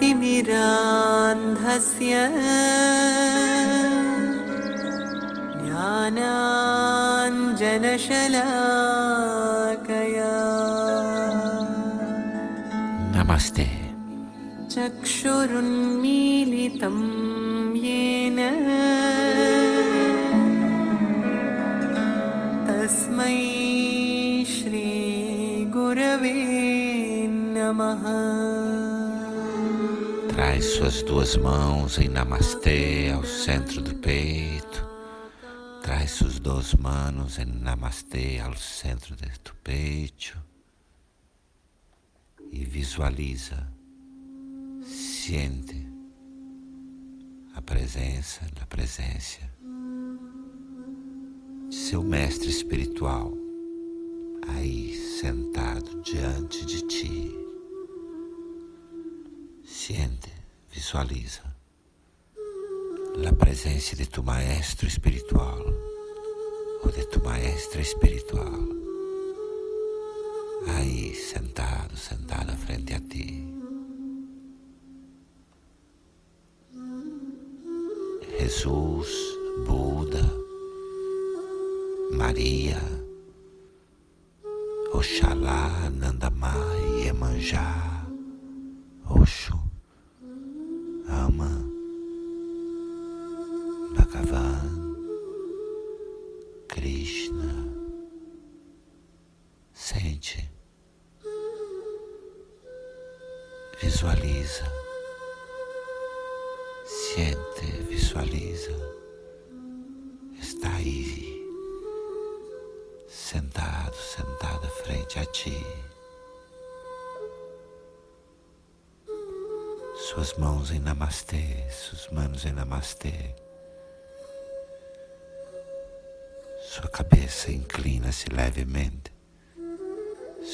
ज्ञानतिमिरान्धस्य ज्ञानाञ्जनशलाकया। Namastê. चक्षुरुन्मीलितं येन। तस्मै श्रीगुरवे नमः Traz suas duas mãos em Namastê ao centro do peito. Traz suas duas mãos em Namastê ao centro do peito. E visualiza, sente a presença da presença de seu mestre espiritual aí sentado diante de ti. Siente, visualiza a presença de tu maestro espiritual ou de tu maestra espiritual aí sentado, sentada frente a ti. Jesus, Buda, Maria, Oxalá, Nandamai, Iemanjá, Oxo, visualiza, sente, visualiza, está aí, sentado, sentada frente a ti. Suas mãos em namastê, suas mãos em namastê. Sua cabeça inclina-se levemente.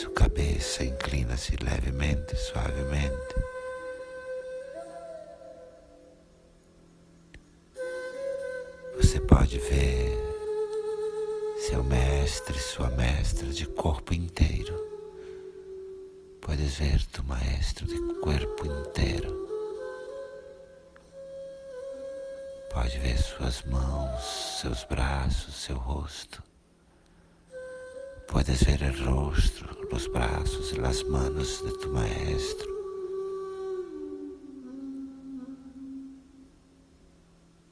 Sua cabeça inclina-se levemente, suavemente. Você pode ver seu mestre, sua mestra de corpo inteiro. Podes ver tu maestro de corpo inteiro. Pode ver suas mãos, seus braços, seu rosto. Puedes ver el rostro, los brazos y las manos de tu maestro.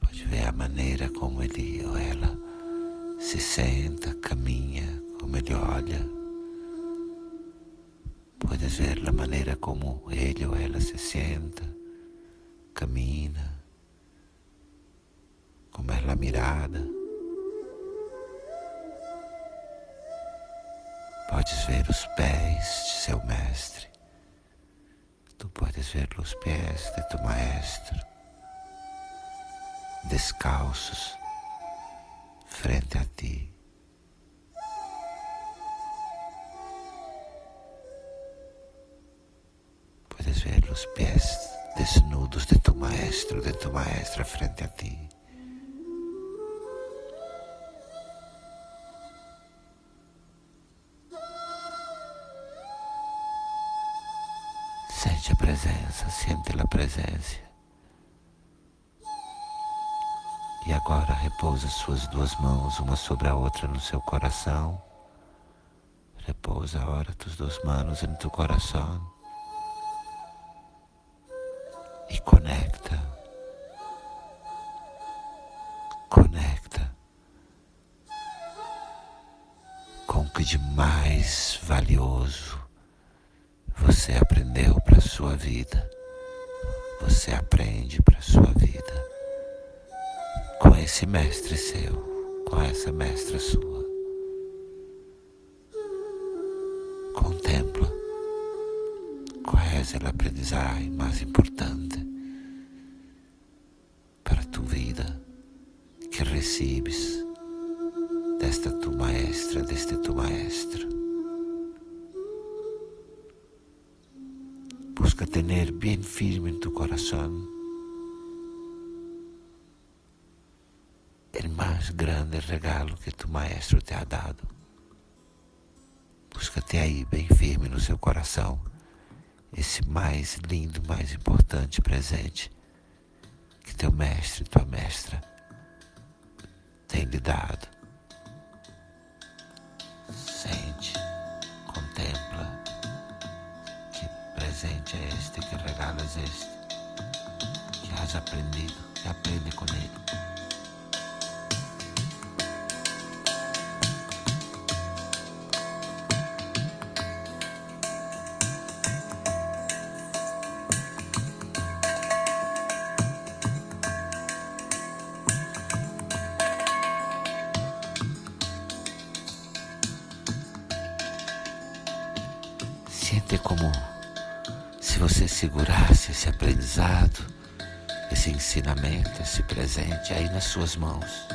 Pode ver a maneira como ele ou ela se senta, caminha, como ele olha. Puedes ver a maneira como ele ou ela se senta, camina, como é a mirada. Podes ver os pés de seu mestre. Tu podes ver os pés de tu maestro, descalços, frente a ti. Puedes ver os pés desnudos de tu maestro, de tu maestra frente a ti. Sente a presença, sente a presença. E agora repousa suas duas mãos, uma sobre a outra, no seu coração. Repousa agora tus duas mãos em tu coração. E conecta. Conecta com o que de mais valioso você aprendeu para sua vida. Você aprende para sua vida com esse mestre seu, com essa mestra sua. Contempla qual é a aprendizagem mais importante para a tua vida que recebes desta tua maestra, deste tu maestro. Busca tener bien firme en tu corazón el más grande regalo que tu maestro te ha dado. Busca-te aí bem firme no seu coração esse mais lindo, mais importante presente que teu mestre, tua mestra tem lhe dado. Sente, contempla presente é este, que regalo é este, que has aprendido, e aprende com ele. Segurasse esse aprendizado, esse ensinamento, esse presente aí nas suas mãos.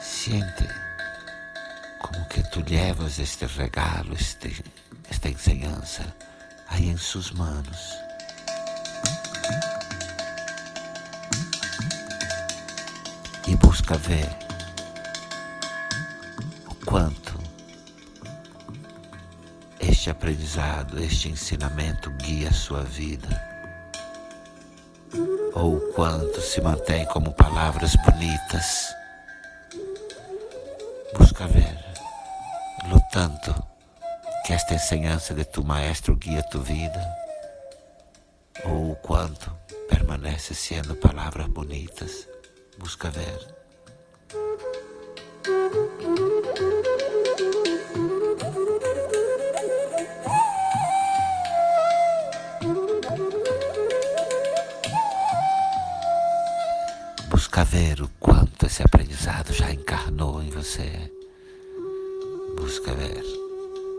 Sente como que tu levas este regalo, este, esta ensinança aí em suas mãos. E busca ver este aprendizado, este ensinamento guia a sua vida? Ou o quanto se mantém como palavras bonitas? Busca ver, lutando, que esta ensinança de tu maestro guia tua vida? Ou o quanto permanece sendo palavras bonitas? Busca ver. Busca ver o quanto esse aprendizado já encarnou em você. Busca ver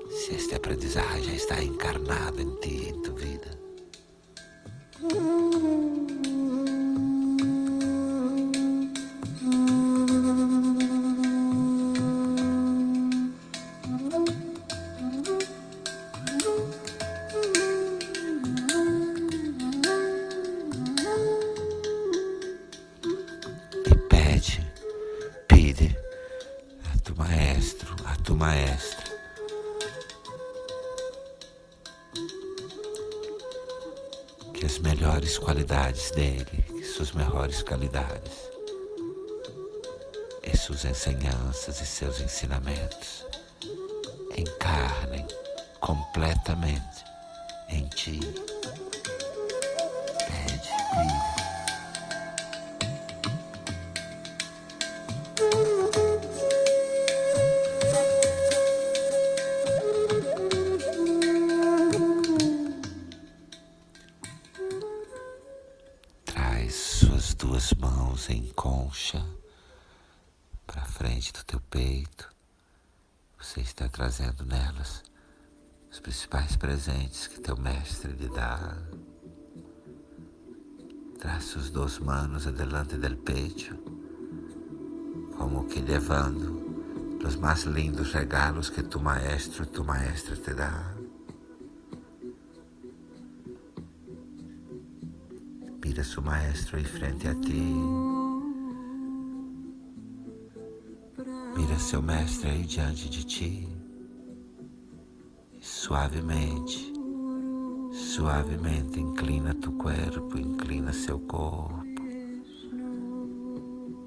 se este aprendizado já está encarnado em ti, em tua vida. Qualidades dele, suas melhores qualidades, e suas ensinanças e seus ensinamentos encarnem completamente em ti. Pede, pide. Duas mãos em concha para frente do teu peito. Você está trazendo nelas os principais presentes que teu mestre lhe dá. Traz suas duas manos adelante del pecho, como que levando os mais lindos regalos que tu maestro e tu maestra te dá. Mira su maestro aí frente a ti. Mira seu mestre aí diante de ti. Suavemente, suavemente inclina tu corpo, inclina seu corpo.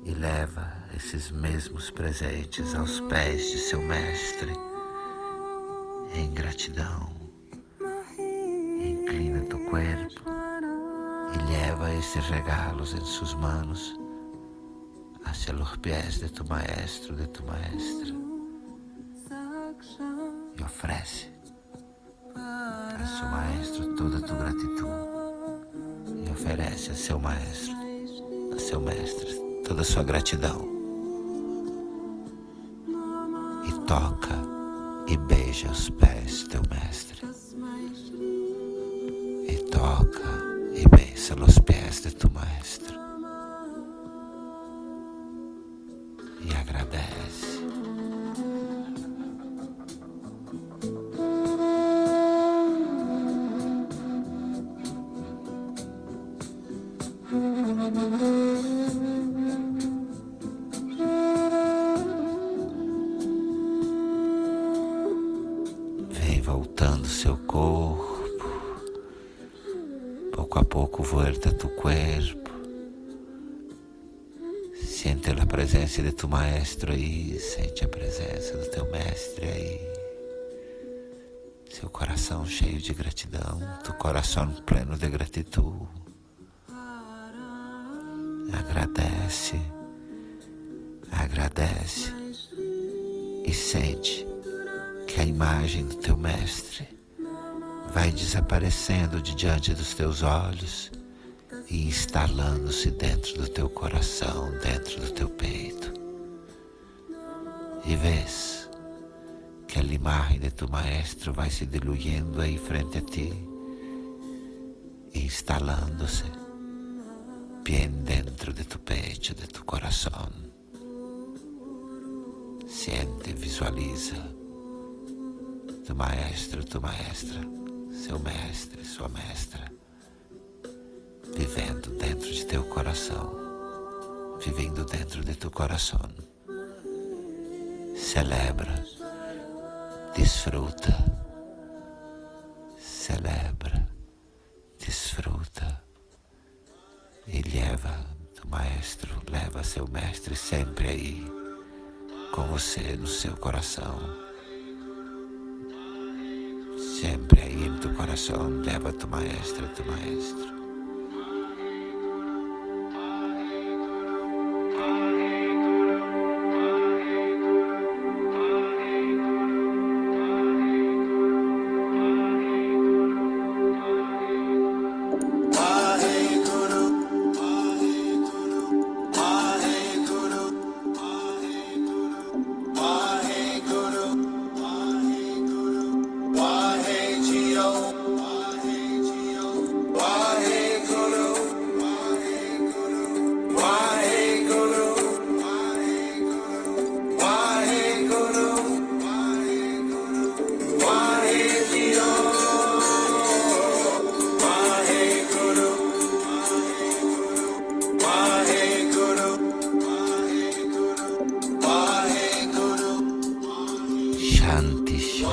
E leva esses mesmos presentes aos pés de seu mestre. Em gratidão. Inclina tu corpo e leva esses regalos em suas manos hacia los pies de tu maestro, de tu maestra. E oferece a seu maestro toda a tua gratidão. E oferece a seu maestro, a seu mestre, toda a sua gratidão. E toca e beija os pés do teu mestre. E toca y besa los pies de tu maestro. Y agradece. Vem voltando seu corpo poco a poco vuelta a tu cuerpo. Siente a presença de tu maestro aí, sente a presença do teu mestre aí. Seu coração cheio de gratidão, tu coração pleno de gratidão. Agradece, agradece e sente que a imagem do teu mestre vai desaparecendo de diante dos teus olhos e instalando-se dentro do teu coração, dentro do teu peito. E vês que a imagem de tu maestro vai se diluyendo aí frente a ti, instalando-se bem dentro de tu peito, de tu coração. Siente, visualiza tu maestro, tu maestra seu mestre, sua mestra, vivendo dentro de teu coração, vivendo dentro de teu coração. Celebra, desfruta, celebra, desfruta. E leva tu maestro, leva seu mestre sempre aí com você no seu coração. Sempre tu corazón lleva a tu maestro, tu maestro.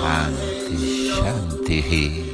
Shanti, Shanti.